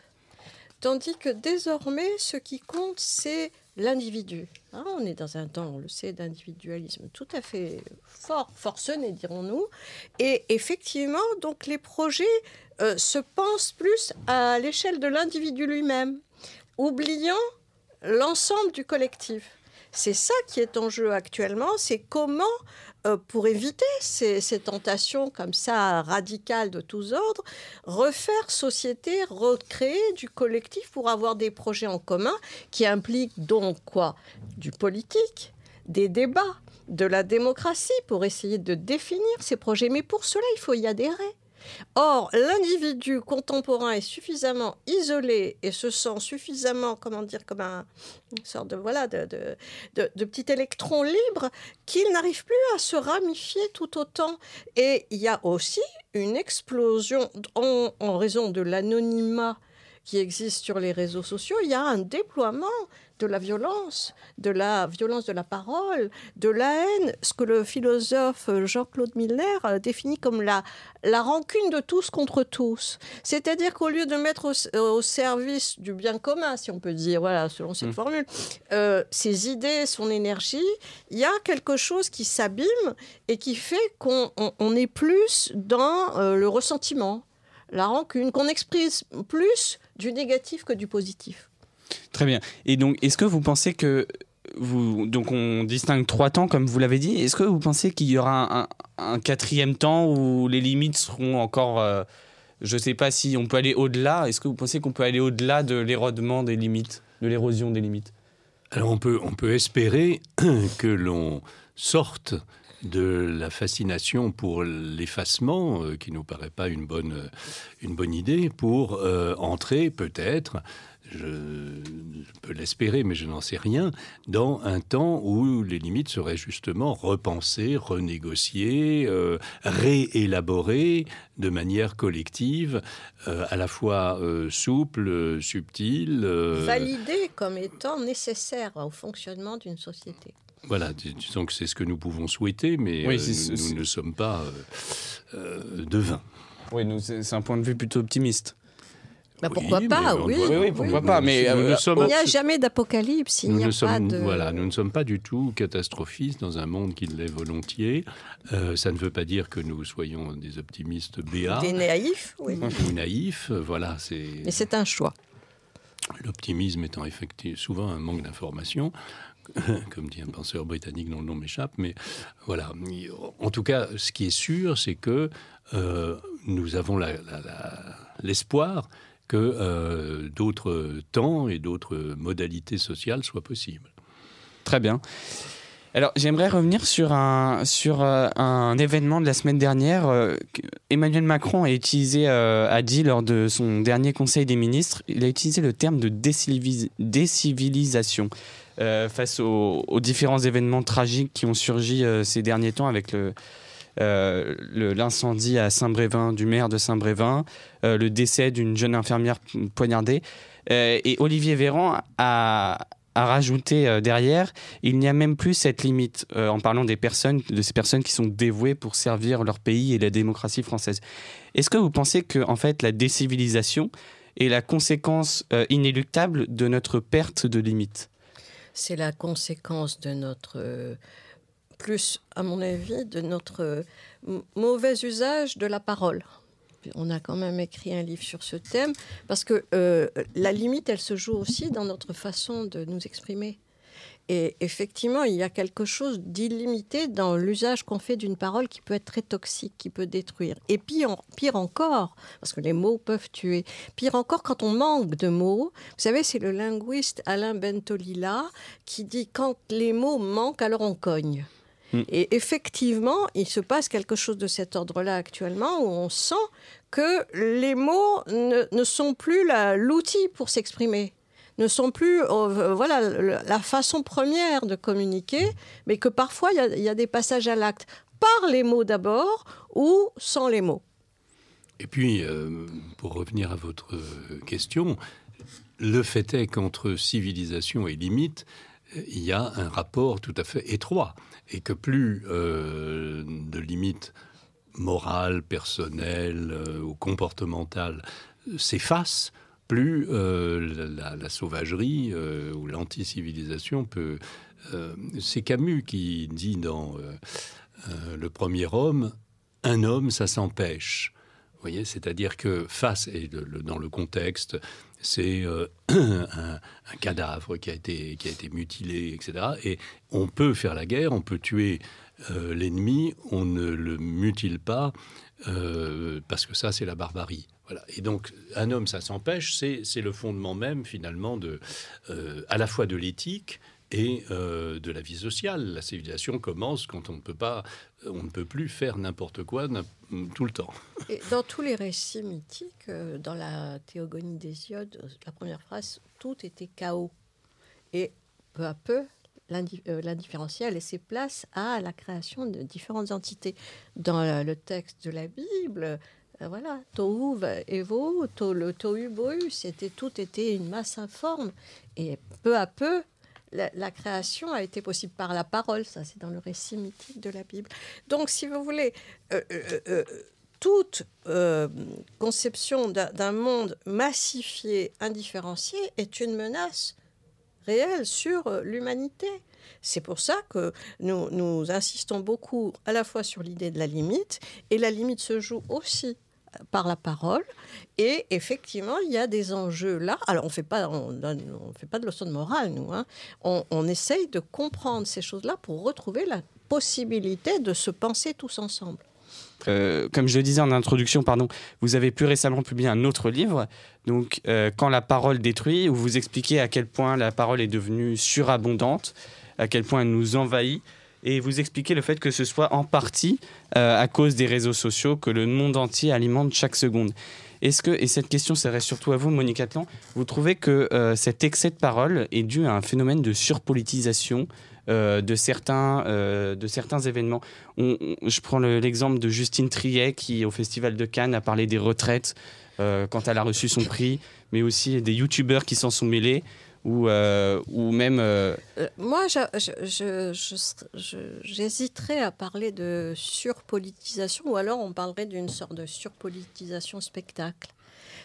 Tandis que désormais, ce qui compte, c'est l'individu. Hein, on est dans un temps, on le sait, d'individualisme tout à fait fort, forcené, dirons-nous. Et effectivement, donc les projets euh, se pensent plus à l'échelle de l'individu lui-même, oubliant l'ensemble du collectif. C'est ça qui est en jeu actuellement, c'est comment euh, pour éviter ces, tentations comme ça radicales de tous ordres, refaire société, recréer du collectif pour avoir des projets en commun qui impliquent donc quoi? Du politique, des débats, de la démocratie pour essayer de définir ces projets. Mais pour cela, il faut y adhérer. Or, l'individu contemporain est suffisamment isolé et se sent suffisamment, comment dire, comme un, une sorte de, voilà, de, de, petit électron libre qu'il n'arrive plus à se ramifier tout autant. Et il y a aussi une explosion en, en raison de l'anonymat qui existe sur les réseaux sociaux, il y a un déploiement de la violence, de la violence de la parole, de la haine, ce que le philosophe Jean-Claude Miller définit comme la, la rancune de tous contre tous. C'est-à-dire qu'au lieu de mettre au, service du bien commun, si on peut dire, voilà, selon cette mmh. formule, euh, ses idées, son énergie, il y a quelque chose qui s'abîme et qui fait qu'on est plus dans euh, le ressentiment, la rancune, qu'on exprime plus du négatif que du positif. Très bien. Et donc, est-ce que vous pensez que vous, donc on distingue trois temps comme vous l'avez dit. Est-ce que vous pensez qu'il y aura un, quatrième temps où les limites seront encore, euh, je ne sais pas si on peut aller au-delà. Est-ce que vous pensez qu'on peut aller au-delà de l'érodement des limites, de l'érosion des limites? Alors on peut, on peut espérer que l'on sorte de la fascination pour l'effacement, euh, qui nous paraît pas une bonne, une bonne idée, pour euh, entrer peut-être je, peux l'espérer, mais je n'en sais rien, dans un temps où les limites seraient justement repensées, renégociées, euh, réélaborées de manière collective, euh, à la fois euh, souple, subtile. Validées comme étant nécessaires au fonctionnement d'une société. Voilà, disons que c'est ce que nous pouvons souhaiter, mais nous, ne sommes pas devins. Oui, c'est un point de vue plutôt optimiste. Bah, pourquoi pas, oui. Oui, pourquoi pas. Mais euh, il n'y a jamais d'apocalypse. Il n'y a pas de... Voilà, nous ne sommes pas du tout catastrophistes dans un monde qui l'est volontiers. Euh, ça ne veut pas dire que nous soyons des optimistes béats. Des naïfs, oui. Des naïfs, voilà. Mais c'est un choix. L'optimisme étant effectivement souvent un manque d'information, comme dit un penseur britannique dont le nom m'échappe, mais voilà. En tout cas, ce qui est sûr, c'est que euh, nous avons l'espoir que euh, d'autres temps et d'autres modalités sociales soient possibles. Très bien. Alors, j'aimerais revenir sur un, euh, événement de la semaine dernière. Euh, Emmanuel Macron a utilisé, a dit lors de son dernier Conseil des ministres, il a utilisé le terme de décivilisation face aux, différents événements tragiques qui ont surgi ces derniers temps avec euh, l'incendie à Saint-Brévin du maire de Saint-Brévin, euh, le décès d'une jeune infirmière poignardée. Euh, et Olivier Véran a, rajouté derrière, il n'y a même plus cette limite en parlant des personnes, de ces personnes qui sont dévouées pour servir leur pays et la démocratie française. Est-ce que vous pensez que en fait la décivilisation est la conséquence inéluctable de notre perte de limites C'est la conséquence de notre plus, à mon avis, de notre euh, mauvais usage de la parole. On a quand même écrit un livre sur ce thème, parce que euh, la limite, elle se joue aussi dans notre façon de nous exprimer. Et effectivement, il y a quelque chose d'illimité dans l'usage qu'on fait d'une parole qui peut être très toxique, qui peut détruire. Et pire, pire encore, parce que les mots peuvent tuer, pire encore quand on manque de mots. Vous savez, c'est le linguiste Alain Bentolila qui dit quand les mots manquent, alors on cogne. Mm. Et effectivement, il se passe quelque chose de cet ordre-là actuellement où on sent que les mots ne, sont plus l'outil pour s'exprimer ne sont plus euh, voilà la façon première de communiquer, mais que parfois il y, a des passages à l'acte par les mots d'abord ou sans les mots. Et puis, pour revenir à votre question, le fait est qu'entre civilisation et limite, il y a un rapport tout à fait étroit et que plus de limites morales, personnelles ou comportementales s'effacent, plus euh, la, sauvagerie euh, ou l'anti-civilisation peut... Euh, c'est Camus qui dit dans Le premier homme, un homme, ça s'empêche. Vous voyez, c'est-à-dire que face, et dans le contexte, c'est un, cadavre qui a, été, qui a été mutilé, etc. Et on peut faire la guerre, on peut tuer l'ennemi, on ne le mutile pas, parce que ça, c'est la barbarie. Et donc, un homme, ça s'empêche, c'est le fondement même, finalement, de, euh, à la fois de l'éthique et euh, de la vie sociale. La civilisation commence quand on ne peut pas, on ne peut plus faire n'importe quoi tout le temps. Dans tous les récits mythiques, euh, dans la Théogonie d'Hésiode, la première phrase, tout était chaos. Et peu à peu, l'indifférentiel laissé place à la création de différentes entités. Dans le texte de la Bible, euh, voilà, Tohu Evo, to, Bohu, c'était tout était une masse informe. Et peu à peu, la, création a été possible par la parole. Ça, c'est dans le récit mythique de la Bible. Donc, si vous voulez, euh, euh, toute conception d'un monde massifié, indifférencié, est une menace sur l'humanité. C'est pour ça que nous, insistons beaucoup à la fois sur l'idée de la limite, et la limite se joue aussi par la parole. Et effectivement, il y a des enjeux là. Alors, on ne fait pas, on, fait pas de leçon de morale, nous. Hein. On, essaye de comprendre ces choses-là pour retrouver la possibilité de se penser tous ensemble. Euh, comme je le disais en introduction, pardon, vous avez plus récemment publié un autre livre, donc euh, Quand la parole détruit, où vous expliquez à quel point la parole est devenue surabondante, à quel point elle nous envahit, et vous expliquez le fait que ce soit en partie euh, à cause des réseaux sociaux que le monde entier alimente chaque seconde. Est-ce que, et cette question serait surtout à vous, Monique Atlan, vous trouvez que cet excès de parole est dû à un phénomène de surpolitisation euh, de, certains, de certains événements Je prends l'exemple de Justine Triet qui, au Festival de Cannes, a parlé des retraites quand elle a reçu son prix, mais aussi des youtubeurs qui s'en sont mêlés ou, euh, ou même... Euh, euh, moi, j'hésiterais à parler de surpolitisation, ou alors on parlerait d'une sorte de surpolitisation spectacle.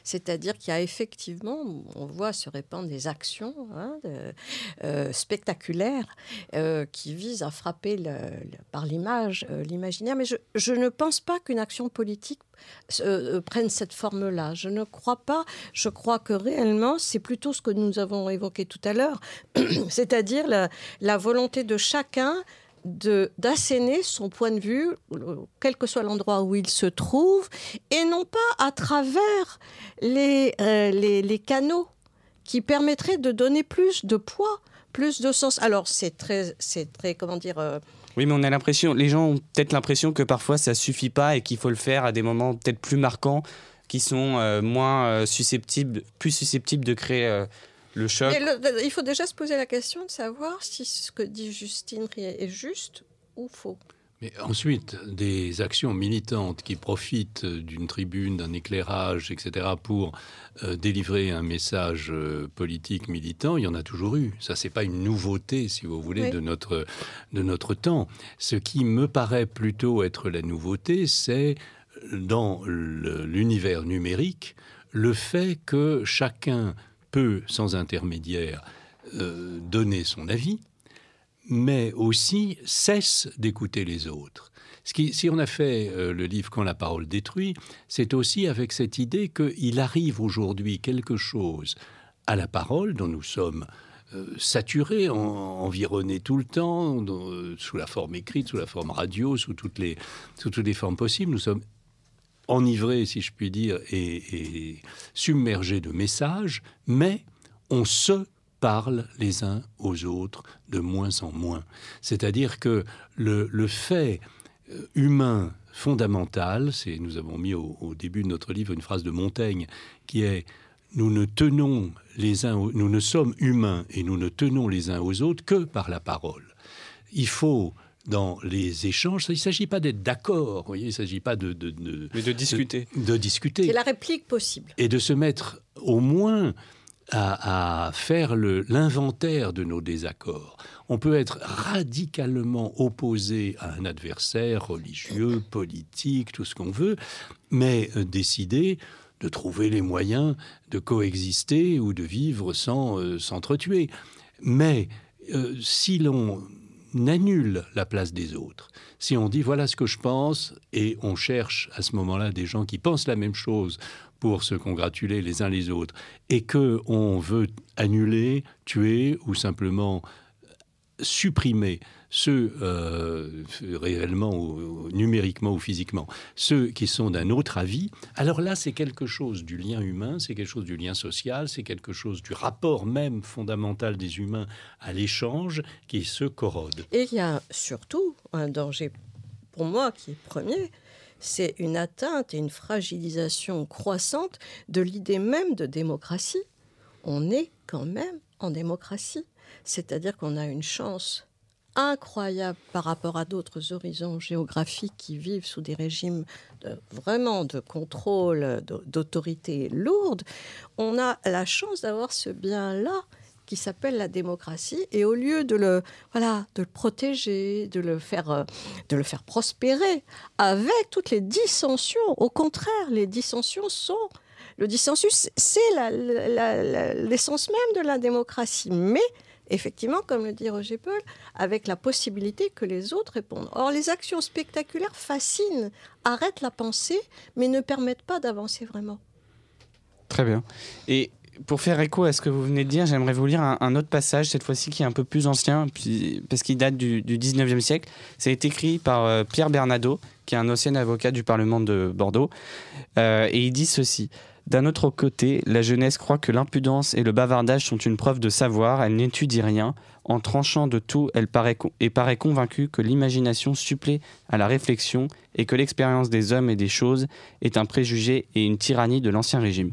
C'est-à-dire qu'il y a effectivement, on voit se répandre des actions hein, euh, spectaculaires euh, qui visent à frapper par l'image euh, l'imaginaire. Mais je, ne pense pas qu'une action politique prenne cette forme-là. Je ne crois pas. Je crois que réellement, c'est plutôt ce que nous avons évoqué tout à l'heure, c'est-à-dire la, volonté de chacun d'asséner son point de vue, quel que soit l'endroit où il se trouve, et non pas à travers les, euh, les, les, canaux qui permettraient de donner plus de poids, plus de sens. Alors c'est très, c'est très, comment dire... Euh, oui, mais on a l'impression, les gens ont peut-être l'impression que parfois ça suffit pas et qu'il faut le faire à des moments peut-être plus marquants, qui sont euh, moins susceptibles, plus susceptibles de créer le choc. il faut déjà se poser la question de savoir si ce que dit Justine est juste ou faux. Mais ensuite, des actions militantes qui profitent d'une tribune, d'un éclairage, etc., pour euh, délivrer un message euh, politique militant, il y en a toujours eu. Ça, c'est pas une nouveauté, si vous voulez, de, notre, de notre temps. Ce qui me paraît plutôt être la nouveauté, c'est dans l'univers numérique, le fait que chacun peut, sans intermédiaire, euh, donner son avis, mais aussi cesse d'écouter les autres. Ce qui, si on a fait euh, le livre Quand la parole détruit, c'est aussi avec cette idée qu'il arrive aujourd'hui quelque chose à la parole dont nous sommes euh, saturés, environnés tout le temps, sous la forme écrite, sous la forme radio, sous toutes les, sous toutes les formes possibles. Nous sommes enivré, si je puis dire, et, submergé de messages, mais on se parle les uns aux autres de moins en moins. C'est-à-dire que le, fait euh, humain fondamental, c'est nous avons mis au, au, début de notre livre une phrase de Montaigne qui est nous ne tenons les uns, nous ne sommes humains et nous ne tenons les uns aux autres que par la parole. Il faut dans les échanges. Il ne s'agit pas d'être d'accord, il ne s'agit pas de, de, Mais de discuter. De, discuter. C'est la réplique possible. Et de se mettre au moins à, à faire l'inventaire de nos désaccords. On peut être radicalement opposé à un adversaire religieux, politique, tout ce qu'on veut, mais euh, décider de trouver les moyens de coexister ou de vivre sans euh, s'entretuer. Mais euh, si l'on annule la place des autres, si on dit voilà ce que je pense et on cherche à ce moment-là des gens qui pensent la même chose pour se congratuler les uns les autres et que on veut annuler, tuer ou simplement supprimer ceux euh, réellement numériquement ou physiquement, ceux qui sont d'un autre avis, alors là c'est quelque chose du lien humain, c'est quelque chose du lien social, c'est quelque chose du rapport même fondamental des humains à l'échange qui se corrode. Et il y a surtout un danger pour moi qui est premier, c'est une atteinte et une fragilisation croissante de l'idée même de démocratie. On est quand même en démocratie, c'est-à-dire qu'on a une chance incroyable par rapport à d'autres horizons géographiques qui vivent sous des régimes vraiment de contrôle, d'autorité lourde, on a la chance d'avoir ce bien-là qui s'appelle la démocratie. Et au lieu de le voilà de le protéger de le faire euh, de le faire prospérer avec toutes les dissensions au contraire les dissensions sont le dissensus c'est l'essence même de la démocratie. Mais effectivement, comme le dit Roger Paul, avec la possibilité que les autres répondent. Or, les actions spectaculaires fascinent, arrêtent la pensée, mais ne permettent pas d'avancer vraiment. Très bien. Et pour faire écho à ce que vous venez de dire, j'aimerais vous lire un, autre passage, cette fois-ci qui est un peu plus ancien, parce qu'il date du, 19e siècle. Été écrit par euh, Pierre Bernardo, qui est un ancien avocat du Parlement de Bordeaux. Euh, et il dit ceci. D'un autre côté, la jeunesse croit que l'impudence et le bavardage sont une preuve de savoir, elle n'étudie rien. En tranchant de tout, elle paraît, convaincue que l'imagination supplée à la réflexion et que l'expérience des hommes et des choses est un préjugé et une tyrannie de l'ancien régime.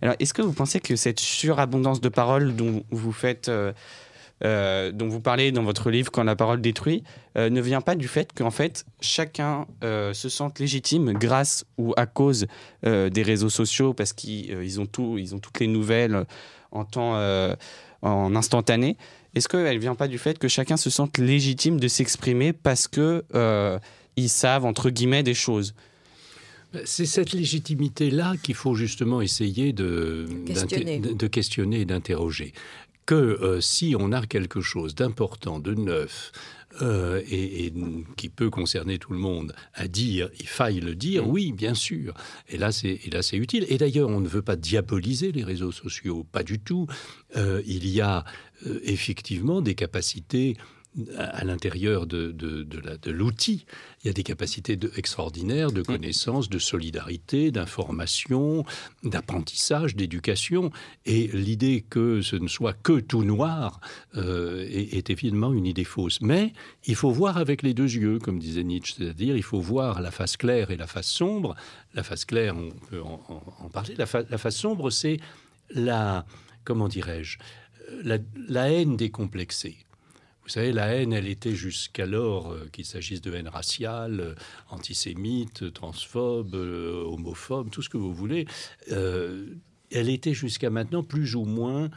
Alors, est-ce que vous pensez que cette surabondance de paroles dont vous faites... Euh, euh, dont vous parlez dans votre livre Quand la parole détruit, euh, ne vient pas du fait qu'en fait chacun euh, se sente légitime grâce ou à cause des réseaux sociaux parce qu'ils ont tout, ils ont toutes les nouvelles en temps en instantané. Est-ce qu'elle ne vient pas du fait que chacun se sente légitime de s'exprimer parce que ils savent entre guillemets des choses? C'est cette légitimité-là qu'il faut justement essayer de de questionner et d'interroger que euh, si on a quelque chose d'important, de neuf, euh, et, qui peut concerner tout le monde à dire, il faille le dire, mm. oui, bien sûr. Et là, c'est là, c'est utile. Et d'ailleurs, on ne veut pas diaboliser les réseaux sociaux, pas du tout. Euh, il y a effectivement des capacités à l'intérieur de, de, l'outil, il y a des capacités extraordinaires de mm. connaissance, de solidarité, d'information, d'apprentissage, d'éducation. Et l'idée que ce ne soit que tout noir euh, est, évidemment une idée fausse. Mais il faut voir avec les deux yeux, comme disait Nietzsche, c'est-à-dire il faut voir la face claire et la face sombre. La face claire, on peut en, parler. La, la, face sombre, c'est la, comment dirais-je, la, la haine décomplexée. Vous savez, la haine, elle était jusqu'alors, euh, qu'il s'agisse de haine raciale, euh, antisémite, transphobe, euh, homophobe, tout ce que vous voulez, elle était jusqu'à maintenant plus ou moins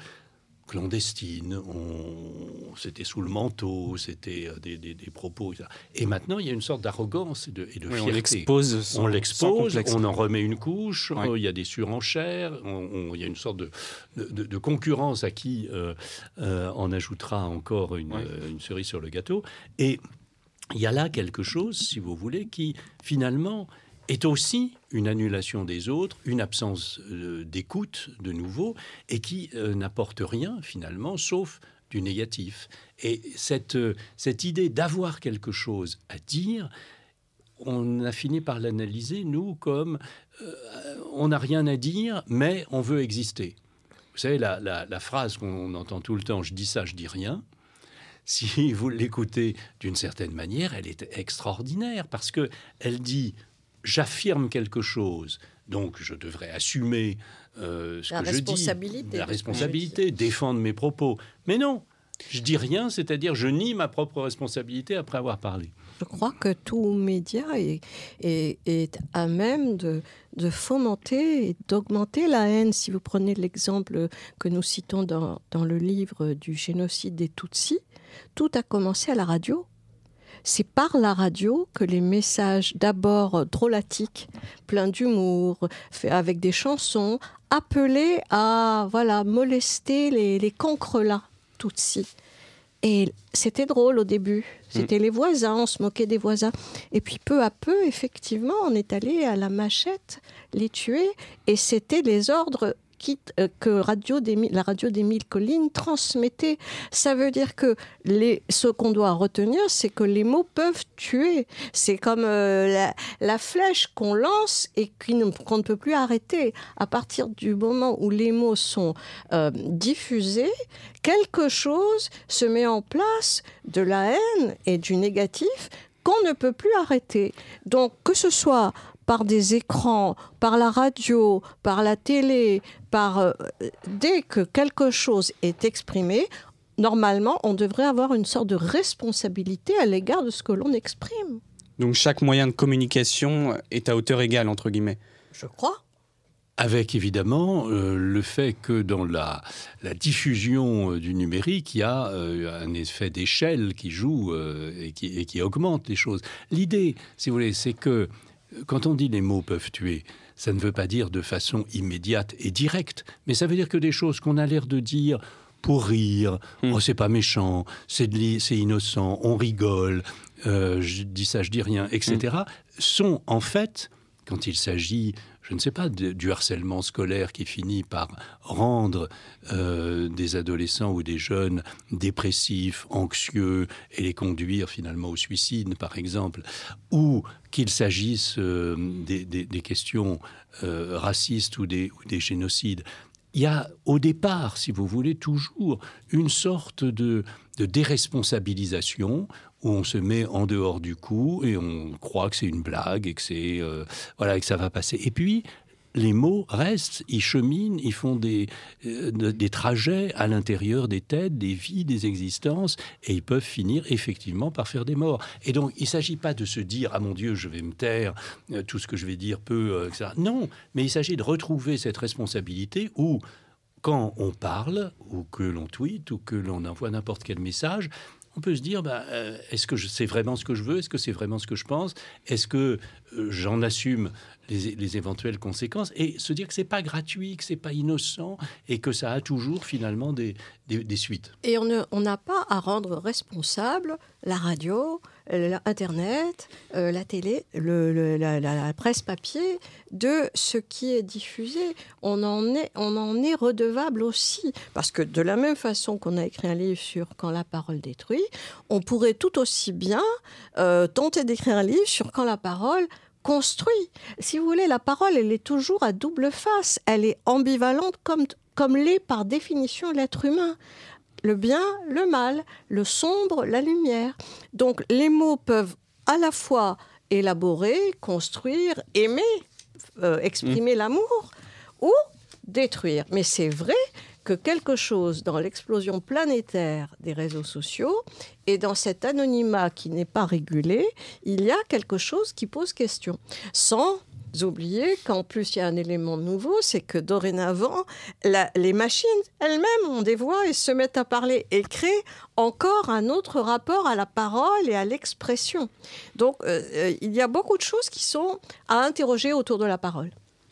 clandestine, on... c'était sous le manteau, c'était euh, des, des, propos. Et maintenant, il y a une sorte d'arrogance et de, et de fierté. On l'expose, on l'expose, on en remet une couche, il y a des surenchères, il y a une sorte de, de, concurrence à qui euh, euh, on ajoutera encore une, une cerise sur le gâteau. Et il y a là quelque chose, si vous voulez, qui finalement est aussi une annulation des autres, une absence euh, d'écoute de nouveau, et qui euh, n'apporte rien finalement, sauf du négatif. Et cette, euh, cette idée d'avoir quelque chose à dire, on a fini par l'analyser, nous, comme on n'a rien à dire, mais on veut exister. Vous savez, la, la phrase qu'on entend tout le temps, je dis ça, je dis rien, si vous l'écoutez d'une certaine manière, elle est extraordinaire parce que elle dit j'affirme quelque chose, donc je devrais assumer euh, ce que je dis, la responsabilité, défendre mes propos. Mais non, Je dis rien, c'est-à-dire je nie ma propre responsabilité après avoir parlé. Je crois que tout média est, est, à même de, de fomenter et d'augmenter la haine. Si vous prenez l'exemple que nous citons dans, dans le livre du génocide des Tutsis, tout a commencé à la radio. C'est par la radio que les messages, d'abord drôlatiques, pleins d'humour, avec des chansons, appelaient à voilà molester les, les cancres là, Tutsis. Et c'était drôle au début. C'était mm. les voisins, on se moquait des voisins. Et puis peu à peu, effectivement, on est allé à la machette les tuer. Et c'était les ordres euh, que radio la radio d'Émile Colline transmettait. Ça veut dire que les, ce qu'on doit retenir, c'est que les mots peuvent tuer. C'est comme euh, la, flèche qu'on lance et qu'on ne peut plus arrêter. À partir du moment où les mots sont euh, diffusés, quelque chose se met en place de la haine et du négatif qu'on ne peut plus arrêter. Donc que ce soit par des écrans, par la radio, par la télé, par euh, dès que quelque chose est exprimé, normalement, on devrait avoir une sorte de responsabilité à l'égard de ce que l'on exprime. Donc chaque moyen de communication est à hauteur égale, entre guillemets. Je crois. Avec évidemment euh, le fait que dans la, la diffusion euh, du numérique, il y a un effet d'échelle qui joue et, qui, et, qui, augmente les choses. L'idée, si vous voulez, c'est que quand on dit les mots peuvent tuer, ça ne veut pas dire de façon immédiate et directe, mais ça veut dire que des choses qu'on a l'air de dire pour rire, hmm. oh c'est pas méchant, c'est innocent, on rigole, euh, je dis ça, je dis rien, etc., hmm. sont en fait, quand il s'agit je ne sais pas, du harcèlement scolaire qui finit par rendre euh, des adolescents ou des jeunes dépressifs, anxieux et les conduire finalement au suicide, par exemple, ou qu'il s'agisse euh, des, questions euh, racistes ou des, génocides. Il y a au départ, si vous voulez, toujours une sorte de, déresponsabilisation où on se met en dehors du coup et on croit que c'est une blague et que c'est euh, voilà que ça va passer. Et puis les mots restent, ils cheminent, ils font des, euh, des trajets à l'intérieur des têtes, des vies, des existences, et ils peuvent finir effectivement par faire des morts. Et donc, il ne s'agit pas de se dire, ah mon Dieu, je vais me taire, euh, tout ce que je vais dire peut. Non, mais il s'agit de retrouver cette responsabilité où, quand on parle, ou que l'on tweet, ou que l'on envoie n'importe quel message, on peut se dire, bah, euh, est-ce que c'est vraiment ce que je veux? Est-ce que c'est vraiment ce que je pense? Est-ce que euh, j'en assume les, éventuelles conséquences? Et se dire que c'est pas gratuit, que c'est pas innocent et que ça a toujours finalement des, des, suites. Et on n'a pas à rendre responsable la radio, Internet, euh, la télé, la, presse papier de ce qui est diffusé. On en est, on en est redevable aussi. Parce que de la même façon qu'on a écrit un livre sur Quand la parole détruit, on pourrait tout aussi bien euh, tenter d'écrire un livre sur Quand la parole construit. Si vous voulez, la parole, elle est toujours à double face. Elle est ambivalente comme, comme l'est par définition l'être humain le bien, le mal, le sombre, la lumière. Donc les mots peuvent à la fois élaborer, construire, aimer, euh, exprimer mmh. l'amour ou détruire. Mais c'est vrai que quelque chose dans l'explosion planétaire des réseaux sociaux et dans cet anonymat qui n'est pas régulé, il y a quelque chose qui pose question. Sans oublier qu'en plus il y a un élément nouveau, c'est que dorénavant, les machines elles-mêmes ont des voix et se mettent à parler et créent encore un autre rapport à la parole et à l'expression. Donc euh, euh, il y a beaucoup de choses qui sont à interroger autour de la parole.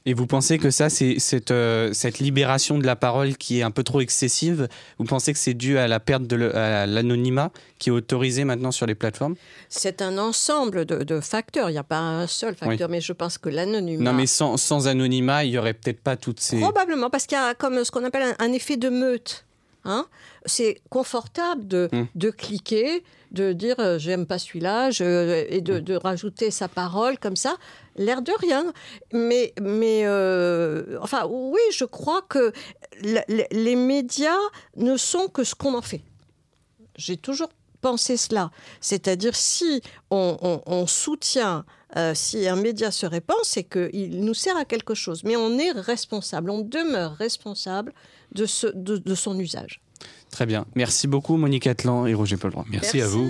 Et vous pensez que ça, c'est cette, euh, cette, libération de la parole qui est un peu trop excessive? Vous pensez que c'est dû à la perte de l'anonymat qui est autorisé maintenant sur les plateformes? C'est un ensemble de, facteurs. Il n'y a pas un seul facteur, mais je pense que l'anonymat. Non, mais sans, sans anonymat, il n'y aurait peut-être pas toutes ces. Probablement, parce qu'il y a comme ce qu'on appelle un, effet de meute. Hein c'est confortable de, hum. de cliquer, de dire euh, j'aime pas celui-là et de, hum. de, rajouter sa parole comme ça l'air de rien. Mais, mais euh, enfin, oui, je crois que les médias ne sont que ce qu'on en fait. J'ai toujours pensé cela. C'est-à-dire, si on, soutient, euh, si un média se répand, c'est qu'il nous sert à quelque chose. Mais on est responsable, on demeure responsable de, ce, de son usage. Très bien. Merci beaucoup Monique Atlan et Roger Paul Merci, Merci. à vous.